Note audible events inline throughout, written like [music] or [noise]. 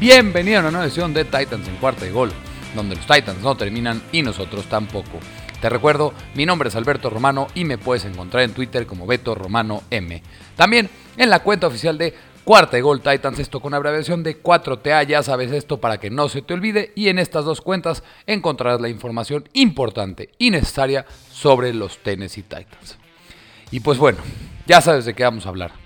Bienvenido a una nueva edición de Titans en cuarta y gol, donde los Titans no terminan y nosotros tampoco. Te recuerdo, mi nombre es Alberto Romano y me puedes encontrar en Twitter como Beto Romano M. También en la cuenta oficial de Cuarta y Gol Titans, esto con abreviación de 4TA, ya sabes esto para que no se te olvide. Y en estas dos cuentas encontrarás la información importante y necesaria sobre los Tennessee Titans. Y pues bueno, ya sabes de qué vamos a hablar.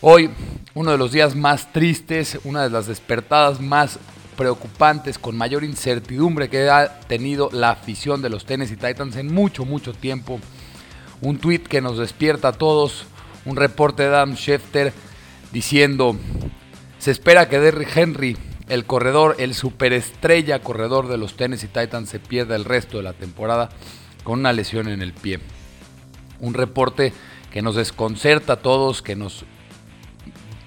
Hoy, uno de los días más tristes, una de las despertadas más preocupantes, con mayor incertidumbre que ha tenido la afición de los Tennessee Titans en mucho, mucho tiempo. Un tweet que nos despierta a todos, un reporte de Adam Schefter diciendo, se espera que Derrick Henry, el corredor, el superestrella corredor de los Tennessee Titans, se pierda el resto de la temporada con una lesión en el pie. Un reporte que nos desconcerta a todos, que nos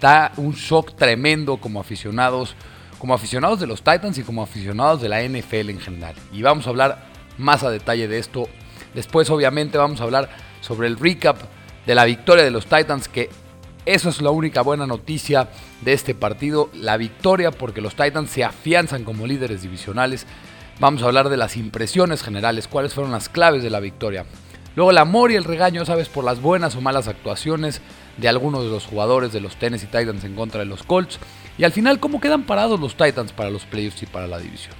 da un shock tremendo como aficionados, como aficionados de los Titans y como aficionados de la NFL en general. Y vamos a hablar más a detalle de esto. Después obviamente vamos a hablar sobre el recap de la victoria de los Titans, que eso es la única buena noticia de este partido, la victoria porque los Titans se afianzan como líderes divisionales. Vamos a hablar de las impresiones generales, cuáles fueron las claves de la victoria. Luego el amor y el regaño, sabes, por las buenas o malas actuaciones de algunos de los jugadores de los Tennessee Titans en contra de los Colts. Y al final, cómo quedan parados los Titans para los playoffs y para la división.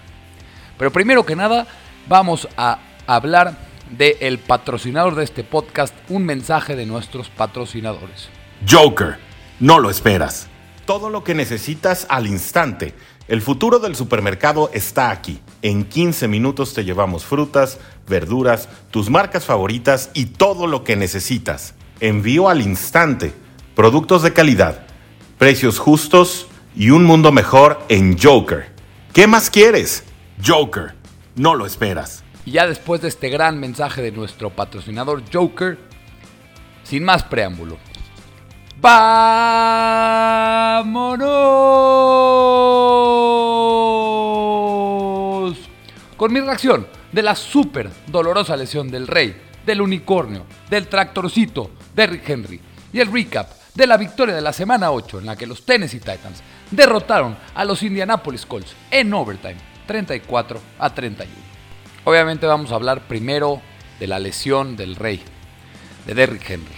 Pero primero que nada, vamos a hablar del patrocinador de este podcast, un mensaje de nuestros patrocinadores. Joker, no lo esperas. Todo lo que necesitas al instante. El futuro del supermercado está aquí. En 15 minutos te llevamos frutas, verduras, tus marcas favoritas y todo lo que necesitas. Envío al instante. Productos de calidad, precios justos y un mundo mejor en Joker. ¿Qué más quieres? Joker, no lo esperas. Y ya después de este gran mensaje de nuestro patrocinador Joker, sin más preámbulo, ¡Vámonos! Con mi reacción de la súper dolorosa lesión del rey, del unicornio, del tractorcito, de Rick Henry y el recap de la victoria de la semana 8 en la que los Tennessee Titans derrotaron a los Indianapolis Colts en overtime 34 a 31. Obviamente vamos a hablar primero de la lesión del rey, de Derrick Henry.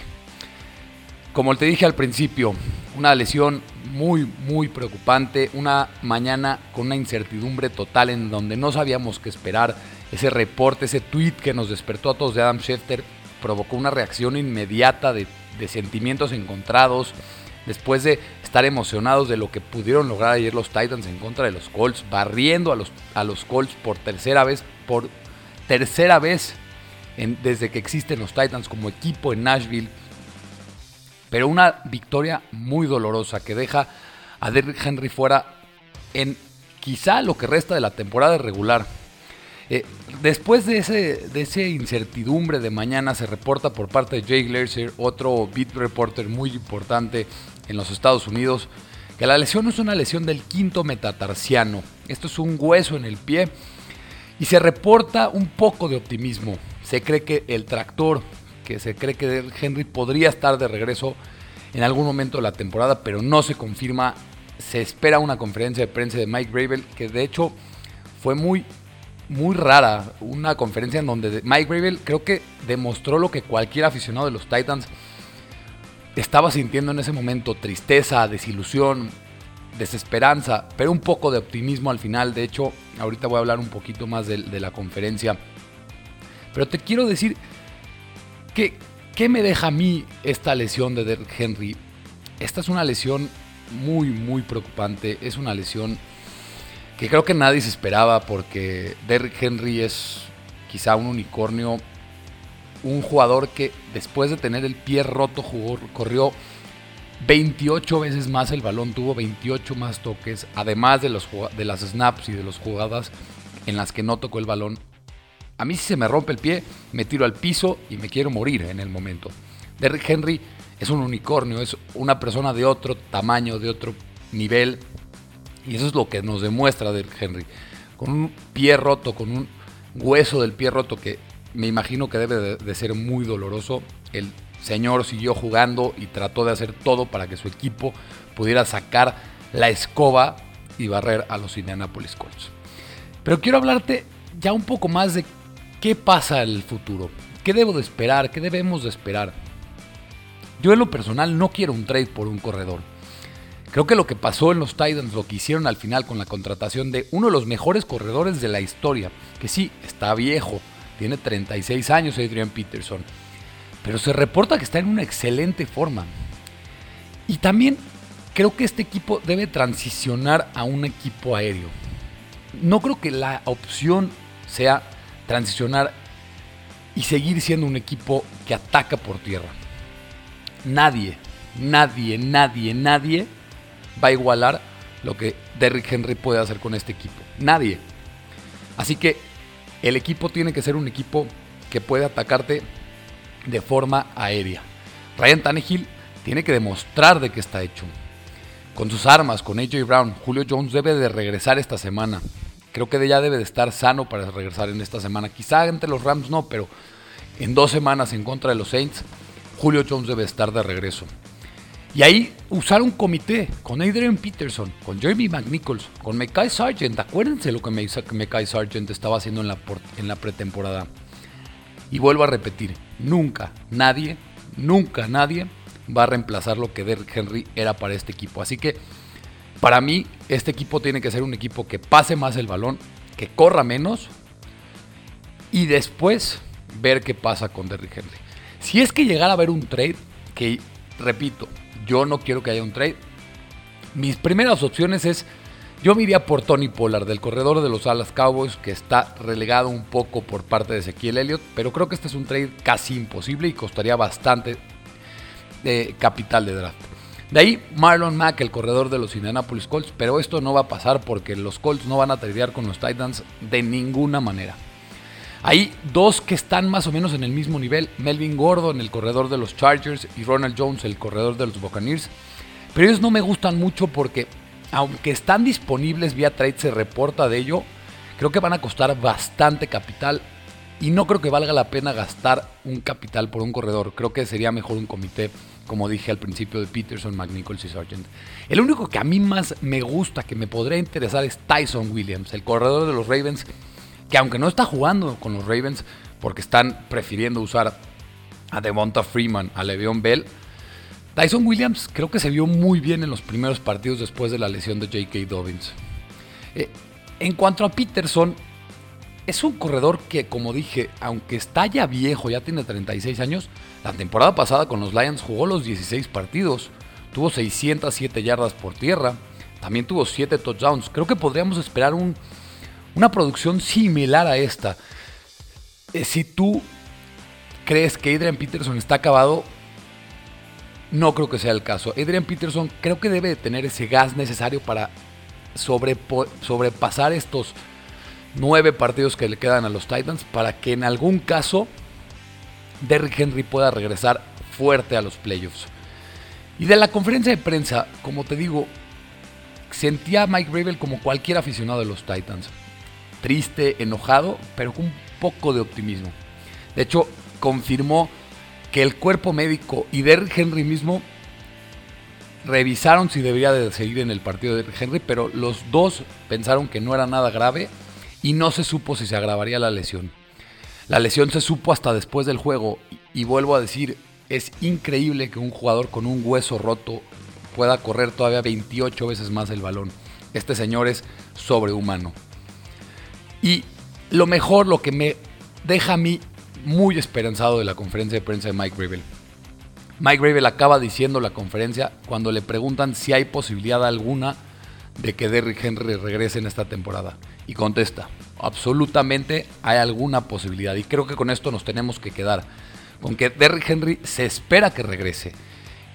Como te dije al principio, una lesión muy, muy preocupante, una mañana con una incertidumbre total en donde no sabíamos qué esperar. Ese reporte, ese tweet que nos despertó a todos de Adam Schefter provocó una reacción inmediata de, sentimientos encontrados. Después de estar emocionados de lo que pudieron lograr ayer los Titans en contra de los Colts, barriendo a los, a los Colts por tercera vez, por tercera vez desde que existen los Titans como equipo en Nashville. Pero una victoria muy dolorosa que deja a Derrick Henry fuera en quizá lo que resta de la temporada regular. Eh, después de ese, de ese incertidumbre de mañana se reporta por parte de Jake Lerser, otro beat reporter muy importante en los Estados Unidos, que la lesión es una lesión del quinto metatarsiano. Esto es un hueso en el pie y se reporta un poco de optimismo. Se cree que el tractor, que se cree que Henry podría estar de regreso en algún momento de la temporada, pero no se confirma. Se espera una conferencia de prensa de Mike Gravel, que de hecho fue muy muy rara, una conferencia en donde Mike Gravel creo que demostró lo que cualquier aficionado de los Titans estaba sintiendo en ese momento, tristeza, desilusión, desesperanza, pero un poco de optimismo al final. De hecho, ahorita voy a hablar un poquito más de, de la conferencia. Pero te quiero decir que, ¿qué me deja a mí esta lesión de Derrick Henry? Esta es una lesión muy, muy preocupante. Es una lesión que creo que nadie se esperaba porque Derrick Henry es quizá un unicornio, un jugador que después de tener el pie roto jugó, corrió 28 veces más el balón, tuvo 28 más toques, además de, los, de las snaps y de las jugadas en las que no tocó el balón. A mí si se me rompe el pie, me tiro al piso y me quiero morir en el momento. Derrick Henry es un unicornio, es una persona de otro tamaño, de otro nivel, y eso es lo que nos demuestra Derrick Henry. Con un pie roto, con un hueso del pie roto que me imagino que debe de, de, ser muy doloroso. El señor siguió jugando y trató de hacer todo para que su equipo pudiera sacar la escoba y barrer a los Indianapolis Colts. Pero quiero hablarte ya un poco más de qué pasa en el futuro, qué debo de esperar, qué debemos de esperar. Yo en lo personal no quiero un trade por un corredor. Creo que lo que pasó en los Titans, lo que hicieron al final con la contratación de uno de los mejores corredores de la historia, que sí, está viejo, tiene 36 años Adrian Peterson, pero se reporta que está en una excelente forma. Y también creo que este equipo debe transicionar a un equipo aéreo. No creo que la opción sea transicionar y seguir siendo un equipo que ataca por tierra. Nadie, nadie, nadie, nadie va a igualar lo que Derrick Henry puede hacer con este equipo. Nadie. Así que el equipo tiene que ser un equipo que puede atacarte de forma aérea. Ryan Tannehill tiene que demostrar de qué está hecho. Con sus armas, con AJ Brown, Julio Jones debe de regresar esta semana. Creo que ya debe de estar sano para regresar en esta semana. Quizá entre los Rams no, pero en dos semanas en contra de los Saints, Julio Jones debe estar de regreso. Y ahí usar un comité con Adrian Peterson, con Jeremy McNichols, con Mekai Sargent. Acuérdense lo que Mekai Sargent estaba haciendo en la, en la pretemporada. Y vuelvo a repetir, nunca nadie, nunca nadie va a reemplazar lo que Derrick Henry era para este equipo. Así que para mí este equipo tiene que ser un equipo que pase más el balón, que corra menos y después ver qué pasa con Derrick Henry. Si es que llegara a haber un trade, que repito, yo no quiero que haya un trade. Mis primeras opciones es, yo me por Tony Pollard, del corredor de los Alas Cowboys, que está relegado un poco por parte de Ezequiel Elliott, pero creo que este es un trade casi imposible y costaría bastante de capital de draft. De ahí Marlon Mack, el corredor de los Indianapolis Colts, pero esto no va a pasar porque los Colts no van a tradear con los Titans de ninguna manera. Hay dos que están más o menos en el mismo nivel, Melvin Gordon, el corredor de los Chargers, y Ronald Jones, el corredor de los Buccaneers. Pero ellos no me gustan mucho porque, aunque están disponibles vía trade, se reporta de ello, creo que van a costar bastante capital y no creo que valga la pena gastar un capital por un corredor. Creo que sería mejor un comité, como dije al principio, de Peterson, McNichols y Sargent. El único que a mí más me gusta, que me podría interesar, es Tyson Williams, el corredor de los Ravens que aunque no está jugando con los Ravens porque están prefiriendo usar a Devonta Freeman, a Le'Veon Bell, Tyson Williams creo que se vio muy bien en los primeros partidos después de la lesión de J.K. Dobbins. Eh, en cuanto a Peterson, es un corredor que, como dije, aunque está ya viejo, ya tiene 36 años, la temporada pasada con los Lions jugó los 16 partidos, tuvo 607 yardas por tierra, también tuvo 7 touchdowns. Creo que podríamos esperar un una producción similar a esta. Eh, si tú crees que Adrian Peterson está acabado, no creo que sea el caso. Adrian Peterson creo que debe de tener ese gas necesario para sobrepasar estos nueve partidos que le quedan a los Titans para que en algún caso Derrick Henry pueda regresar fuerte a los playoffs. Y de la conferencia de prensa, como te digo, sentía a Mike Rabel como cualquier aficionado de los Titans triste, enojado, pero con un poco de optimismo. De hecho, confirmó que el cuerpo médico y Derrick Henry mismo revisaron si debería de seguir en el partido de Henry, pero los dos pensaron que no era nada grave y no se supo si se agravaría la lesión. La lesión se supo hasta después del juego y vuelvo a decir, es increíble que un jugador con un hueso roto pueda correr todavía 28 veces más el balón. Este señor es sobrehumano. Y lo mejor, lo que me deja a mí muy esperanzado de la conferencia de prensa de Mike Gravel. Mike Gravel acaba diciendo la conferencia cuando le preguntan si hay posibilidad alguna de que Derrick Henry regrese en esta temporada. Y contesta, absolutamente hay alguna posibilidad. Y creo que con esto nos tenemos que quedar. Con que Derrick Henry se espera que regrese.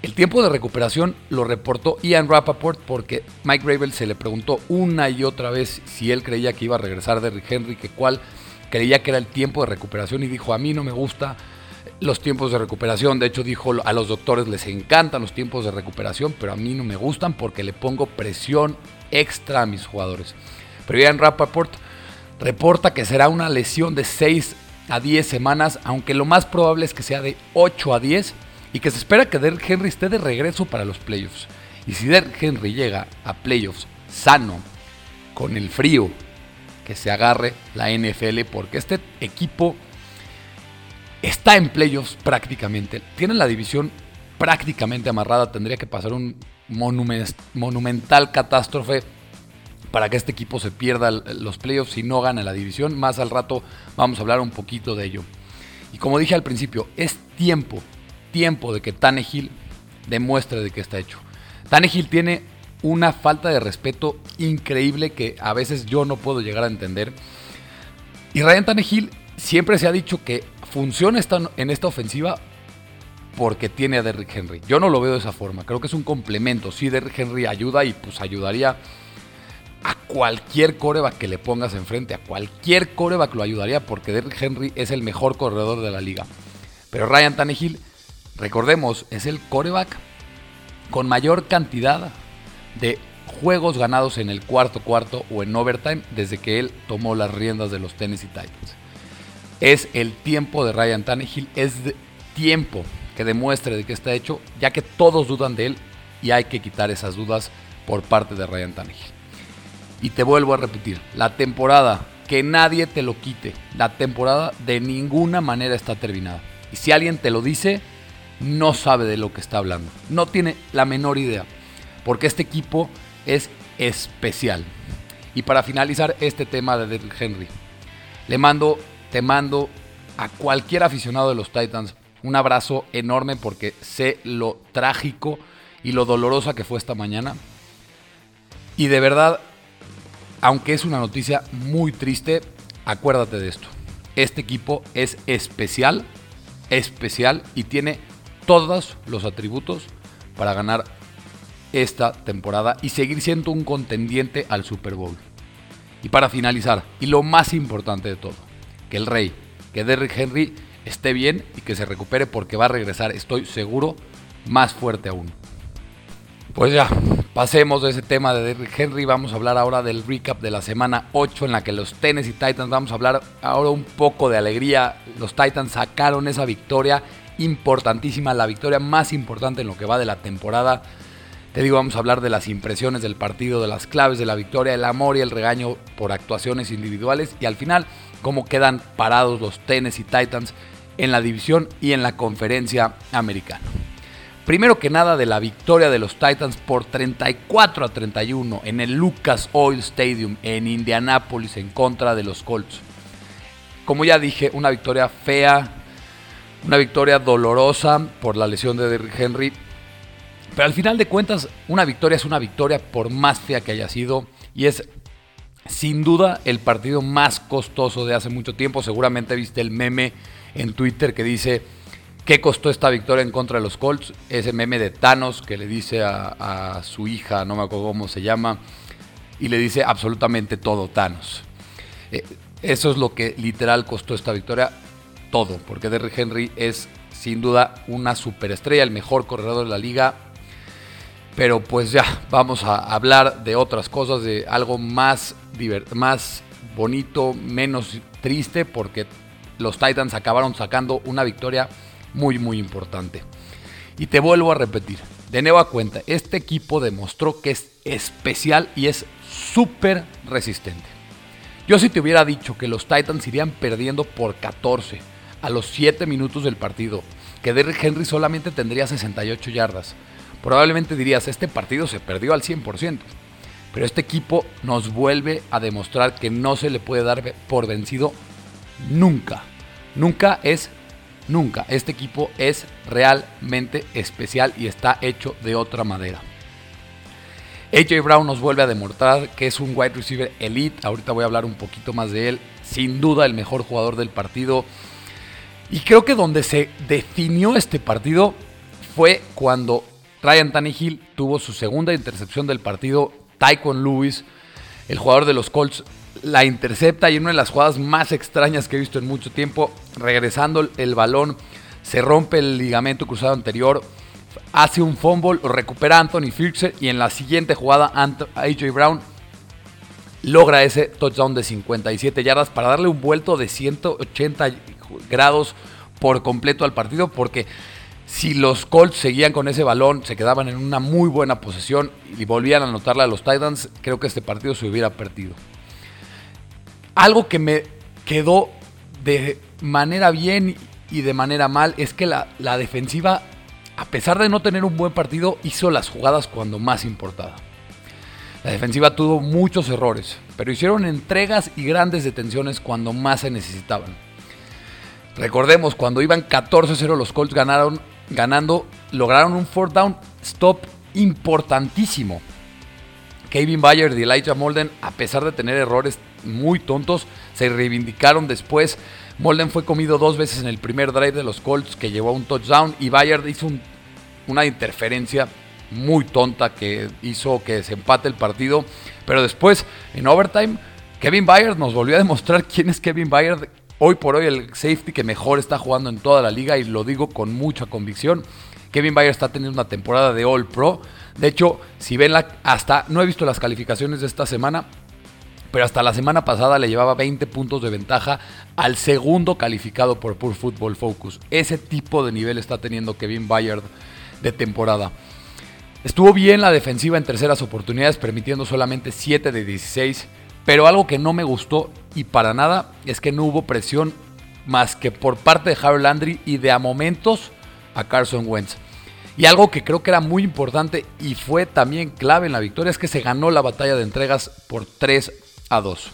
El tiempo de recuperación lo reportó Ian Rappaport porque Mike Rabel se le preguntó una y otra vez si él creía que iba a regresar Derrick Henry, que cuál creía que era el tiempo de recuperación y dijo, a mí no me gusta los tiempos de recuperación. De hecho, dijo, a los doctores les encantan los tiempos de recuperación, pero a mí no me gustan porque le pongo presión extra a mis jugadores. Pero Ian Rappaport reporta que será una lesión de 6 a 10 semanas, aunque lo más probable es que sea de 8 a 10 y que se espera que Derrick Henry esté de regreso para los playoffs. Y si Derrick Henry llega a playoffs sano, con el frío, que se agarre la NFL, porque este equipo está en playoffs prácticamente. Tiene la división prácticamente amarrada. Tendría que pasar un monumental catástrofe para que este equipo se pierda los playoffs y no gane la división. Más al rato vamos a hablar un poquito de ello. Y como dije al principio, es tiempo, tiempo de que Tannehill demuestre de qué está hecho. Tannehill tiene una falta de respeto increíble que a veces yo no puedo llegar a entender. Y Ryan Tannehill siempre se ha dicho que funciona en esta ofensiva porque tiene a Derrick Henry. Yo no lo veo de esa forma. Creo que es un complemento. Sí, Derrick Henry ayuda y pues ayudaría a cualquier coreback que le pongas enfrente. A cualquier coreback lo ayudaría porque Derrick Henry es el mejor corredor de la liga. Pero Ryan Tannehill, recordemos, es el coreback con mayor cantidad de juegos ganados en el cuarto cuarto o en overtime desde que él tomó las riendas de los Tennessee Titans. Es el tiempo de Ryan Tannehill, es tiempo que demuestre de qué está hecho, ya que todos dudan de él y hay que quitar esas dudas por parte de Ryan Tannehill. Y te vuelvo a repetir, la temporada, que nadie te lo quite, la temporada de ninguna manera está terminada. Y si alguien te lo dice, no sabe de lo que está hablando, no tiene la menor idea, porque este equipo es especial. Y para finalizar este tema de Derrick Henry, le mando, te mando a cualquier aficionado de los Titans un abrazo enorme porque sé lo trágico y lo dolorosa que fue esta mañana. Y de verdad, aunque es una noticia muy triste, acuérdate de esto. Este equipo es especial, especial y tiene todos los atributos para ganar esta temporada y seguir siendo un contendiente al Super Bowl. Y para finalizar, y lo más importante de todo, que el rey, que Derrick Henry esté bien y que se recupere porque va a regresar, estoy seguro, más fuerte aún. Pues ya, pasemos de ese tema de Derrick Henry. Vamos a hablar ahora del recap de la semana 8 en la que los Tennessee Titans, vamos a hablar ahora un poco de alegría. Los Titans sacaron esa victoria importantísima, la victoria más importante en lo que va de la temporada. Te digo, vamos a hablar de las impresiones del partido, de las claves de la victoria, el amor y el regaño por actuaciones individuales y al final cómo quedan parados los Tennessee Titans en la división y en la conferencia americana. Primero que nada de la victoria de los Titans por 34 a 31 en el Lucas Oil Stadium en Indianápolis en contra de los Colts. Como ya dije, una victoria fea, una victoria dolorosa por la lesión de Derrick Henry. Pero al final de cuentas, una victoria es una victoria por más fea que haya sido. Y es sin duda el partido más costoso de hace mucho tiempo. Seguramente viste el meme en Twitter que dice, ¿qué costó esta victoria en contra de los Colts? Ese meme de Thanos que le dice a, su hija, no me acuerdo cómo se llama, y le dice absolutamente todo Thanos. Eh, eso es lo que literal costó esta victoria, todo, porque Derrick Henry es sin duda una superestrella, el mejor corredor de la liga. Pero pues ya, vamos a hablar de otras cosas, de algo más, más bonito, menos triste, porque los Titans acabaron sacando una victoria muy muy importante. Y te vuelvo a repetir, de nueva cuenta, este equipo demostró que es especial y es súper resistente. Yo si te hubiera dicho que los Titans irían perdiendo por 14 a los 7 minutos del partido, que Derrick Henry solamente tendría 68 yardas, probablemente dirías, este partido se perdió al 100%. Pero este equipo nos vuelve a demostrar que no se le puede dar por vencido nunca. Nunca es nunca. Este equipo es realmente especial y está hecho de otra madera. AJ Brown nos vuelve a demostrar que es un wide receiver elite. Ahorita voy a hablar un poquito más de él. Sin duda el mejor jugador del partido. Y creo que donde se definió este partido fue cuando Ryan Tannehill tuvo su segunda intercepción del partido. Tyquan Lewis, el jugador de los Colts, la intercepta y en una de las jugadas más extrañas que he visto en mucho tiempo, regresando el balón, se rompe el ligamento cruzado anterior, hace un fumble, recupera Anthony Firkser y en la siguiente jugada AJ Brown logra ese touchdown de 57 yardas para darle un vuelto de 180 grados por completo al partido porque Si los Colts seguían con ese balón, se quedaban en una muy buena posesión y volvían a anotarle a los Titans, creo que este partido se hubiera perdido. Algo que me quedó de manera bien y de manera mal es que la, la defensiva, a pesar de no tener un buen partido, hizo las jugadas cuando más importaba. La defensiva tuvo muchos errores, pero hicieron entregas y grandes detenciones cuando más se necesitaban. Recordemos, cuando iban 14-0 los Colts ganaron, ganando, lograron un fourth down stop importantísimo. Kevin Bayard y Elijah Molden, a pesar de tener errores muy tontos, se reivindicaron después. Molden fue comido dos veces en el primer drive de los Colts que llevó a un touchdown y Bayard hizo una interferencia muy tonta que hizo que se empate el partido. Pero después, en overtime, Kevin Bayard nos volvió a demostrar quién es Kevin Bayard. Hoy por hoy el safety que mejor está jugando en toda la liga y lo digo con mucha convicción. Kevin Bayard está teniendo una temporada de All Pro. De hecho, si ven la, hasta no he visto las calificaciones de esta semana, pero hasta la semana pasada le llevaba 20 puntos de ventaja al segundo calificado por Pure Football Focus. Ese tipo de nivel está teniendo Kevin Bayard de temporada. Estuvo bien la defensiva en terceras oportunidades, permitiendo solamente 7 de 16, pero algo que no me gustó y para nada es que no hubo presión más que por parte de Harold Landry y de a momentos a Carson Wentz. Y algo que creo que era muy importante y fue también clave en la victoria es que se ganó la batalla de entregas por 3 a 2.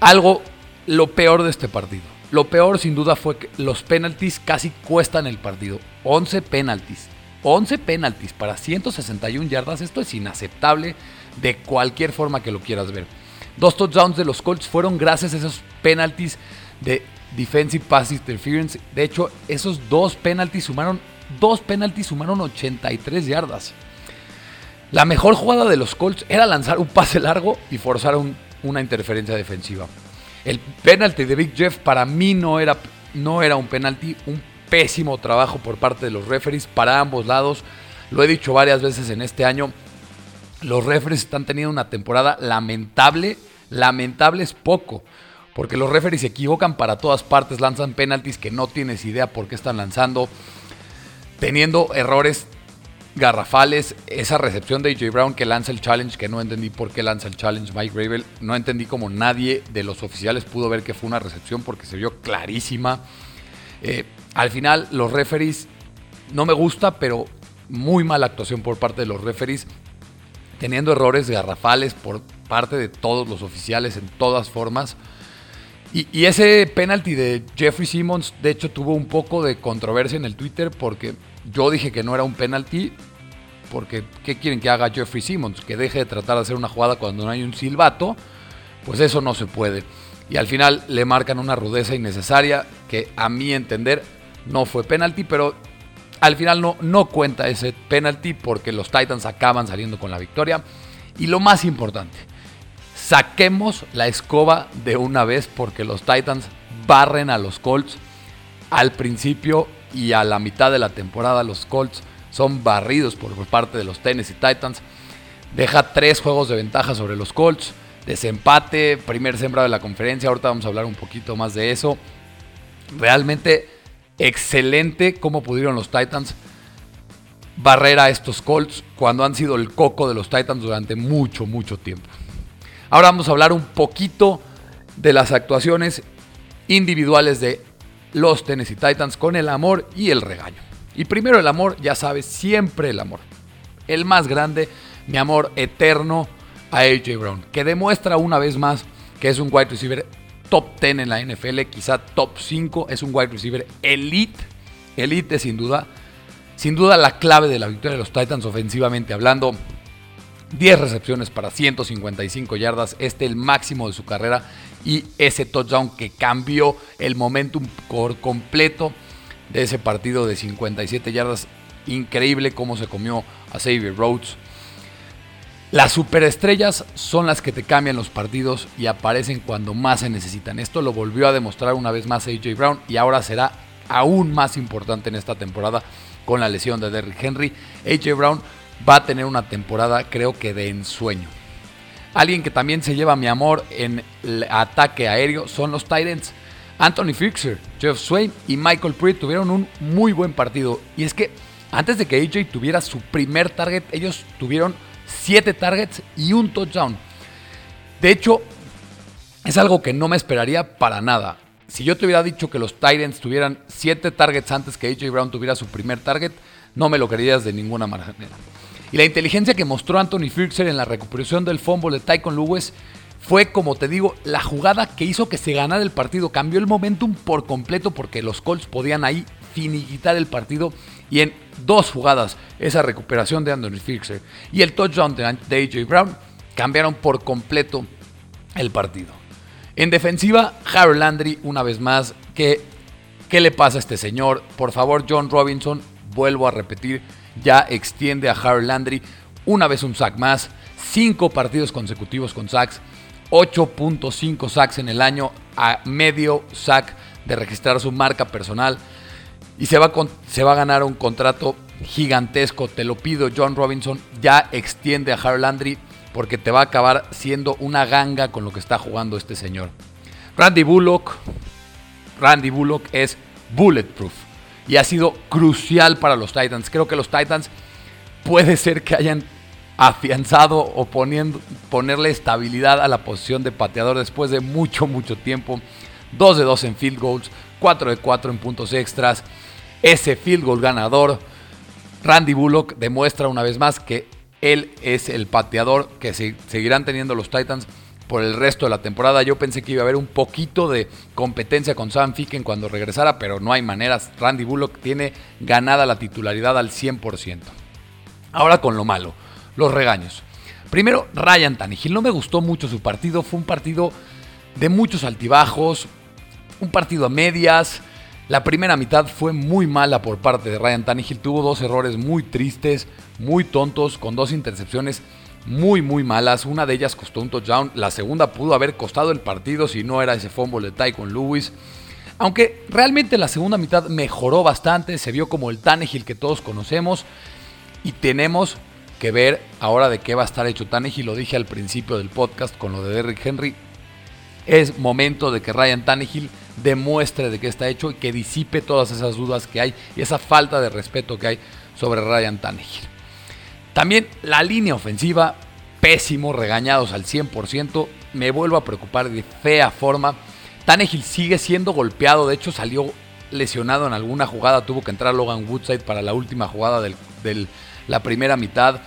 Algo, lo peor de este partido. Lo peor sin duda fue que los penalties casi cuestan el partido. 11 penalties. 11 penalties para 161 yardas. Esto es inaceptable de cualquier forma que lo quieras ver. Dos touchdowns de los Colts fueron gracias a esos penalties de defensive pass interference. De hecho, esos dos penalties sumaron dos penalties sumaron 83 yardas. La mejor jugada de los Colts era lanzar un pase largo y forzar una interferencia defensiva. El penalty de Big Jeff para mí no era, no era un penalty, un pésimo trabajo por parte de los referees para ambos lados. Lo he dicho varias veces en este año. Los referees están teniendo una temporada lamentable. Lamentable es poco. Porque los referees se equivocan para todas partes, lanzan penalties que no tienes idea por qué están lanzando, teniendo errores garrafales, esa recepción de AJ Brown que lanza el challenge, que no entendí por qué lanza el challenge Mike Gravel, no entendí cómo nadie de los oficiales pudo ver que fue una recepción porque se vio clarísima. Eh, al final los referees, no me gusta, pero muy mala actuación por parte de los referees, teniendo errores garrafales por parte de todos los oficiales en todas formas. Y, y, ese penalty de Jeffrey Simmons, de hecho, tuvo un poco de controversia en el Twitter porque yo dije que no era un penalti porque ¿qué quieren que haga Jeffrey Simmons? Que deje de tratar de hacer una jugada cuando no hay un silbato, pues eso no se puede. Y al final le marcan una rudeza innecesaria que a mi entender no fue penalti, pero al final no, no cuenta ese penalti porque los Titans acaban saliendo con la victoria. Y lo más importante, saquemos la escoba de una vez porque los Titans barren a los Colts al principio y a la mitad de la temporada los Colts son barridos por parte de los Tennessee Titans. Deja tres juegos de ventaja sobre los Colts. Desempate, primer sembrado de la conferencia. Ahorita vamos a hablar un poquito más de eso. Realmente excelente cómo pudieron los Titans barrer a estos Colts cuando han sido el coco de los Titans durante mucho, mucho tiempo. Ahora vamos a hablar un poquito de las actuaciones individuales de los Tennessee Titans con el amor y el regaño. Y primero el amor, ya sabes, siempre el amor. El más grande, mi amor eterno a AJ Brown, que demuestra una vez más que es un wide receiver top 10 en la NFL, quizá top 5, es un wide receiver elite, elite sin duda. Sin duda la clave de la victoria de los Titans ofensivamente hablando. 10 recepciones para 155 yardas, este el máximo de su carrera y ese touchdown que cambió el momentum por completo de ese partido de 57 yardas. Increíble cómo se comió a Xavier Rhodes. Las superestrellas son las que te cambian los partidos y aparecen cuando más se necesitan. Esto lo volvió a demostrar una vez más AJ Brown y ahora será aún más importante en esta temporada con la lesión de Derrick Henry. AJ Brown va a tener una temporada creo que de ensueño. Alguien que también se lleva mi amor en el ataque aéreo son los Titans. Anthony Fixer, Jeff Swain y Michael Pruitt tuvieron un muy buen partido. Y es que antes de que AJ tuviera su primer target, ellos tuvieron 7 targets y un touchdown. De hecho, es algo que no me esperaría para nada. Si yo te hubiera dicho que los Titans tuvieran 7 targets antes que AJ Brown tuviera su primer target, no me lo creerías de ninguna manera. Y la inteligencia que mostró Anthony Fixer en la recuperación del fumble de Tycon Lewis fue, como te digo, la jugada que hizo que se ganara el partido. Cambió el momentum por completo porque los Colts podían ahí finiquitar el partido. Y en dos jugadas, esa recuperación de Anthony Fixer y el touchdown de AJ Brown cambiaron por completo el partido. En defensiva, Harold Landry, una vez más, ¿qué, ¿qué le pasa a este señor? Por favor, John Robinson, vuelvo a repetir, ya extiende a Harold Landry una vez un sack más, cinco partidos consecutivos con sacks, 8.5 sacks en el año, a medio sack de registrar su marca personal. Y se va, se va a ganar un contrato gigantesco. Te lo pido, John Robinson. Ya extiende a Harold Landry porque te va a acabar siendo una ganga con lo que está jugando este señor. Randy Bullock. Randy Bullock es bulletproof y ha sido crucial para los Titans. Creo que los Titans puede ser que hayan afianzado o poniendo, ponerle estabilidad a la posición de pateador después de mucho, mucho tiempo. 2 de 2 en field goals, 4 de 4 en puntos extras. Ese field goal ganador. Randy Bullock demuestra una vez más que él es el pateador que seguirán teniendo los Titans por el resto de la temporada. Yo pensé que iba a haber un poquito de competencia con Sam Ficken cuando regresara, pero no hay maneras. Randy Bullock tiene ganada la titularidad al 100%. Ahora con lo malo los regaños. Primero, Ryan Tannehill. No me gustó mucho su partido. Fue un partido de muchos altibajos, un partido a medias. La primera mitad fue muy mala por parte de Ryan Tannehill. Tuvo dos errores muy tristes, muy tontos, con dos intercepciones muy, muy malas. Una de ellas costó un touchdown. La segunda pudo haber costado el partido si no era ese fumble de Tycoon Lewis. Aunque realmente la segunda mitad mejoró bastante. Se vio como el Tannehill que todos conocemos. Y tenemos que ver ahora de qué va a estar hecho Tannehill. Lo dije al principio del podcast con lo de Derrick Henry. Es momento de que Ryan Tannehill demuestre de qué está hecho y que disipe todas esas dudas que hay y esa falta de respeto que hay sobre Ryan Tannehill. También la línea ofensiva, pésimo, regañados al 100%. Me vuelvo a preocupar de fea forma. Tannehill sigue siendo golpeado, de hecho salió lesionado en alguna jugada, tuvo que entrar Logan Woodside para la última jugada del la primera mitad.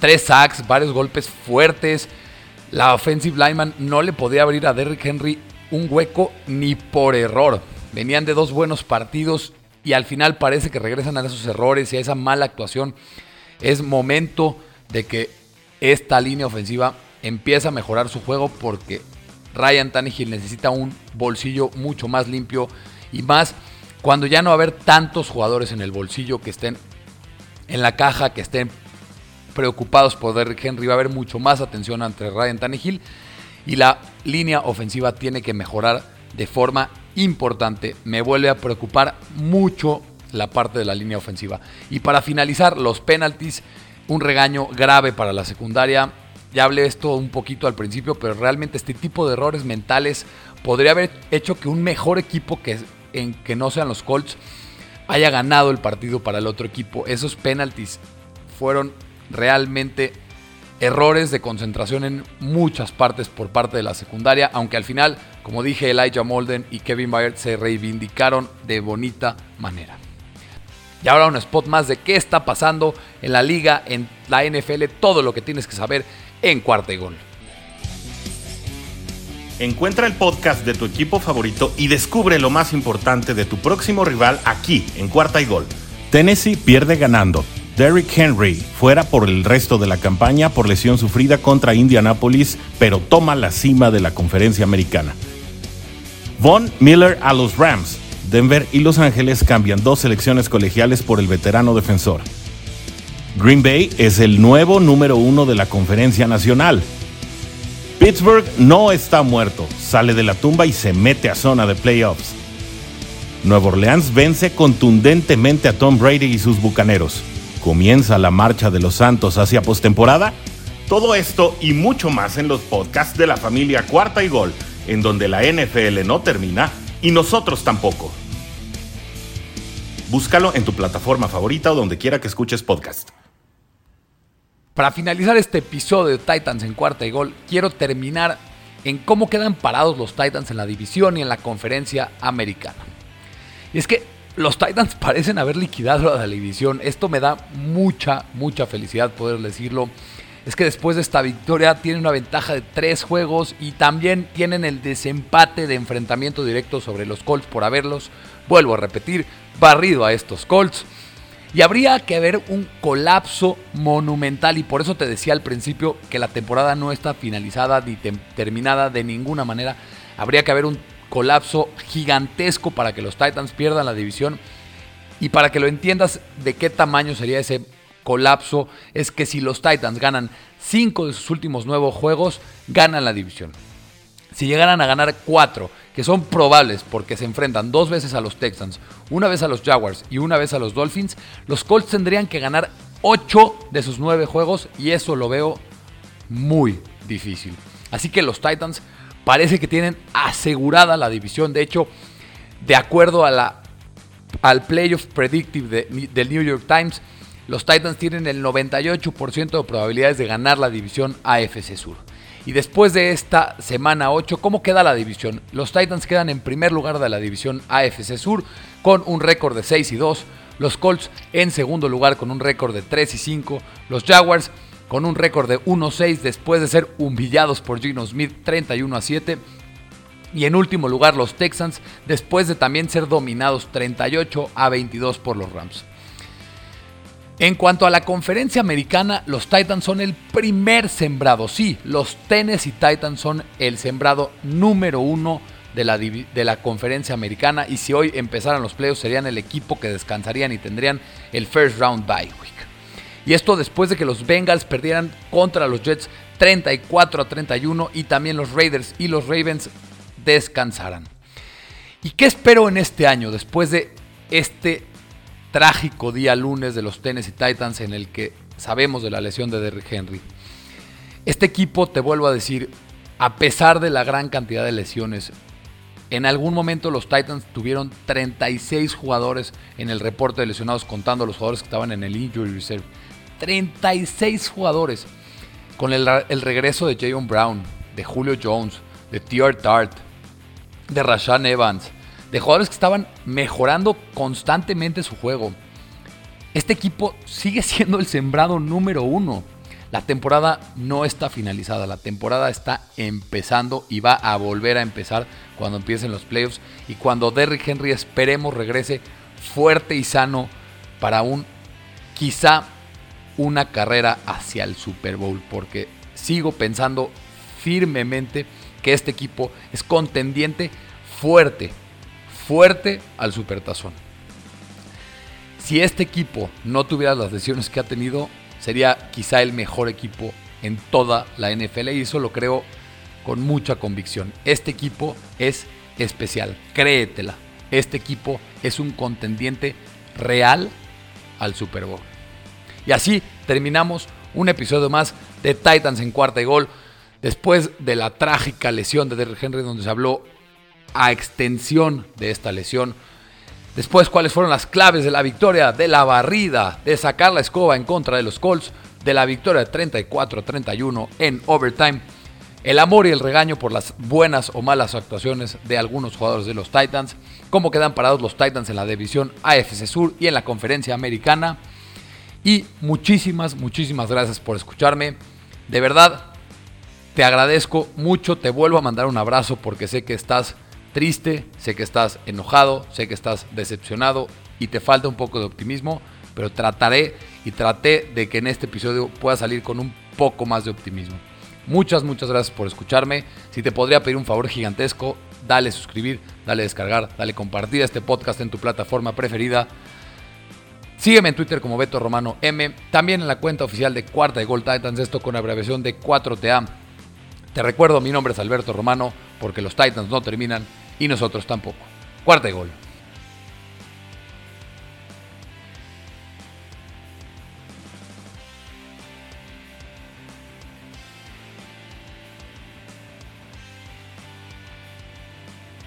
Tres sacks, varios golpes fuertes. La offensive lineman no le podía abrir a Derrick Henry un hueco ni por error. Venían de dos buenos partidos y al final parece que regresan a esos errores y a esa mala actuación. Es momento de que esta línea ofensiva empiece a mejorar su juego porque Ryan Tannehill necesita un bolsillo mucho más limpio y más cuando ya no va a haber tantos jugadores en el bolsillo que estén en la caja, que estén preocupados por Derrick Henry. Va a haber mucho más atención entre Ryan Tannehill y la línea ofensiva tiene que mejorar de forma importante. Me vuelve a preocupar mucho la parte de la línea ofensiva. Y para finalizar, los penalties, un regaño grave para la secundaria. Ya hablé esto un poquito al principio, pero realmente este tipo de errores mentales podría haber hecho que un mejor equipo que, en, que no sean los Colts haya ganado el partido para el otro equipo. Esos penalties fueron realmente errores de concentración en muchas partes por parte de la secundaria, aunque al final, como dije, Elijah Molden y Kevin Byard se reivindicaron de bonita manera. Y ahora un spot más de qué está pasando en la liga, en la NFL, todo lo que tienes que saber en cuarta y gol. Encuentra el podcast de tu equipo favorito y descubre lo más importante de tu próximo rival aquí, en Cuarta y Gol. Tennessee pierde ganando. Derrick Henry fuera por el resto de la campaña por lesión sufrida contra Indianapolis, pero toma la cima de la conferencia americana. Von Miller a los Rams. Denver y Los Ángeles cambian dos selecciones colegiales por el veterano defensor. Green Bay es el nuevo número uno de la conferencia nacional. Pittsburgh no está muerto, sale de la tumba y se mete a zona de playoffs. Nueva Orleans vence contundentemente a Tom Brady y sus bucaneros. Comienza la marcha de los Santos hacia postemporada. Todo esto y mucho más en los podcasts de la familia Cuarta y Gol, en donde la NFL no termina, Y nosotros tampoco. Búscalo en tu plataforma favorita o donde quiera que escuches podcast. Para finalizar este episodio de Titans en cuarta y gol, quiero terminar en cómo quedan parados los Titans en la división y en la conferencia americana. Y es que los Titans [laughs] parecen haber liquidado la división. Esto me da mucha, mucha felicidad poder decirlo. Es que después de esta victoria tienen una ventaja de tres juegos y también tienen el desempate de enfrentamiento directo sobre los Colts por haberlos, vuelvo a repetir, barrido a estos Colts. Y habría que haber un colapso monumental y por eso te decía al principio que la temporada no está finalizada ni terminada de ninguna manera. Habría que haber un colapso gigantesco para que los Titans pierdan la división. Y para que lo entiendas de qué tamaño sería ese colapso, es que si los Titans ganan 5 de sus últimos 9 juegos, ganan la división. Si llegaran a ganar 4, que son probables porque se enfrentan dos veces a los Texans, una vez a los Jaguars y una vez a los Dolphins, los Colts tendrían que ganar 8 de sus 9 juegos y eso lo veo muy difícil. Así que los Titans parece que tienen asegurada la división. De hecho, de acuerdo a la, al Playoff Predictive del New York Times, los Titans tienen el 98% de probabilidades de ganar la división AFC Sur. Y después de esta semana 8, ¿cómo queda la división? Los Titans quedan en primer lugar de la división AFC Sur con un récord de 6 y 2. Los Colts en segundo lugar con un récord de 3 y 5. Los Jaguars con un récord de 1-6 después de ser humillados por Gino Smith 31 a 7. Y en último lugar los Texans después de también ser dominados 38 a 22 por los Rams. En cuanto a la conferencia americana, los Titans son el primer sembrado. Sí, los Tennessee Titans son el sembrado número uno de la, de la conferencia americana. Y si hoy empezaran los playoffs, serían el equipo que descansarían y tendrían el first round bye week. Y esto después de que los Bengals perdieran contra los Jets 34 a 31 y también los Raiders y los Ravens descansaran. ¿Y qué espero en este año después de este trágico día lunes de los Tennessee Titans en el que sabemos de la lesión de Derrick Henry? Este equipo, te vuelvo a decir, a pesar de la gran cantidad de lesiones, en algún momento los Titans tuvieron 36 jugadores en el reporte de lesionados contando los jugadores que estaban en el injury reserve. 36 jugadores. Con el, regreso de Jayon Brown, de Julio Jones, de T.R. Tart, de Rashan Evans, de jugadores que estaban mejorando constantemente su juego. Este equipo sigue [laughs] siendo el sembrado número uno. La temporada no está finalizada, la temporada está empezando y va a volver a empezar cuando empiecen los playoffs y cuando Derrick Henry esperemos regrese fuerte y sano para un quizá una carrera hacia el Super Bowl, porque sigo pensando firmemente que este equipo es contendiente fuerte, fuerte al Supertazón. Si este equipo no tuviera las lesiones que ha tenido, sería quizá el mejor equipo en toda la NFL y eso lo creo con mucha convicción. Este equipo es especial, créetela. Este equipo es un contendiente real al Super Bowl. Y así terminamos un episodio más de Titans en cuarta y gol. Después de la trágica lesión de Derrick Henry, donde se habló a extensión de esta lesión. Después, cuáles fueron las claves de la victoria, de la barrida, de sacar la escoba en contra de los Colts, de la victoria de 34-31 en overtime. El amor y el regaño por las buenas o malas actuaciones de algunos jugadores de los Titans. Cómo quedan parados los Titans en la división AFC Sur y en la conferencia americana y muchísimas, muchísimas gracias por escucharme. De verdad, te agradezco mucho. Te vuelvo a mandar un abrazo porque sé que estás triste, sé que estás enojado, sé que estás decepcionado y te falta un poco de optimismo. Pero trataré y traté de que en este episodio pueda salir con un poco más de optimismo. Muchas, muchas gracias por escucharme. Si te podría pedir un favor gigantesco, dale suscribir, dale descargar, dale compartir este podcast en tu plataforma preferida. Sígueme en Twitter como Beto Romano M, también en la cuenta oficial de Cuarta de Gold Titans, esto con abreviación de 4TA. Te recuerdo, mi nombre es Alberto Romano, porque los Titans no terminan y nosotros tampoco. Cuarta de Gol.